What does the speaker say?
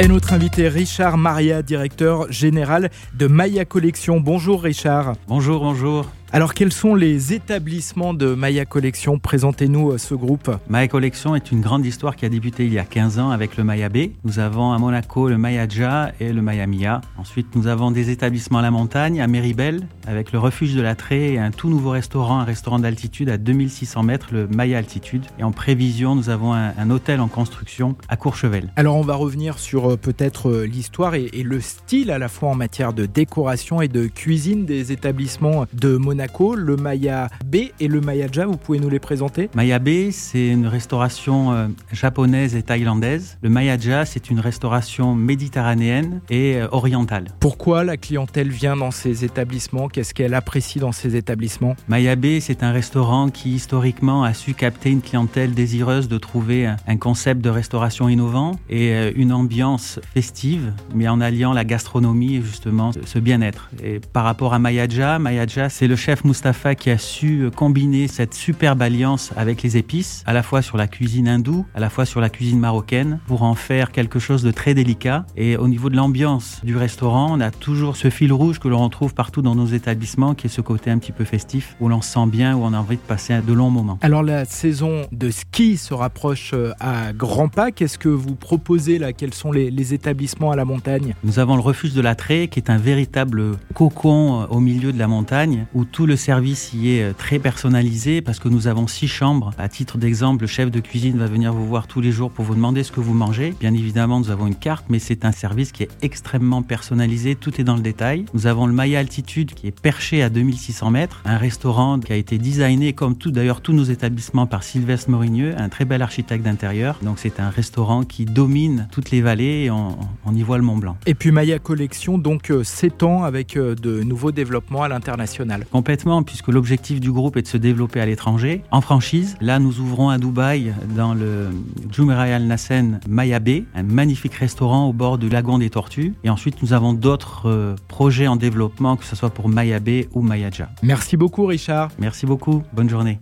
Et notre invité Richard Maria, directeur général de Maya Collection. Bonjour Richard. Bonjour, bonjour. Alors, quels sont les établissements de Maya Collection? Présentez-nous euh, ce groupe. Maya Collection est une grande histoire qui a débuté il y a 15 ans avec le Maya B. Nous avons à Monaco le Maya Ja et le Maya Mia. Ensuite, nous avons des établissements à la montagne, à Méribel, avec le refuge de la Trée et un tout nouveau restaurant, un restaurant d'altitude à 2600 mètres, le Maya Altitude. Et en prévision, nous avons un, hôtel en construction à Courchevel. Alors, on va revenir sur euh, peut-être euh, l'histoire et, et le style à la fois en matière de décoration et de cuisine des établissements de Monaco le Maya B et le Maya Ja. Vous pouvez nous les présenter? Maya B, c'est une restauration euh, japonaise et thaïlandaise. Le Maya Ja, c'est une restauration méditerranéenne et euh, orientale. Pourquoi la clientèle vient dans ces établissements? Qu'est-ce qu'elle apprécie dans ces établissements? Maya B, c'est un restaurant qui historiquement a su capter une clientèle désireuse de trouver un concept de restauration innovant et euh, une ambiance festive, mais en alliant la gastronomie et justement ce bien-être. Et par rapport à Maya Ja, Maya Ja, c'est le chef Mustapha qui a su combiner cette superbe alliance avec les épices, à la fois sur la cuisine hindoue, à la fois sur la cuisine marocaine, pour en faire quelque chose de très délicat. Et au niveau de l'ambiance du restaurant, on a toujours ce fil rouge que l'on retrouve partout dans nos établissements, qui est ce côté un petit peu festif, où l'on se sent bien, où on a envie de passer de longs moments. Alors la saison de ski se rapproche euh, à grands pas. Qu'est-ce que vous proposez là? Quels sont les, les établissements à la montagne? Nous avons le refuge de la Trée, qui est un véritable cocon euh, au milieu de la montagne, où tout le service y est euh, très personnalisé parce que nous avons six chambres. À titre d'exemple, le chef de cuisine va venir vous voir tous les jours pour vous demander ce que vous mangez. Bien évidemment, nous avons une carte, mais c'est un service qui est extrêmement personnalisé. Tout est dans le détail. Nous avons le Maya Altitude qui est perché à 2600 mètres, un restaurant qui a été designé comme tout d'ailleurs tous nos établissements par Sylvestre Morigneux, un très bel architecte d'intérieur. Donc c'est un restaurant qui domine toutes les vallées et on, on, y voit le Mont Blanc. Et puis Maya Collection donc euh, s'étend avec euh, de nouveaux développements à l'international puisque l'objectif du groupe est de se développer à l'étranger, en franchise. Là, nous ouvrons à Dubaï, dans le Jumeirah Al Nassen Maya Bay, un magnifique restaurant au bord du lagon des Tortues. Et ensuite, nous avons d'autres euh, projets en développement, que ce soit pour Maya Bay ou Maya Ja. Merci beaucoup, Richard. Merci beaucoup. Bonne journée.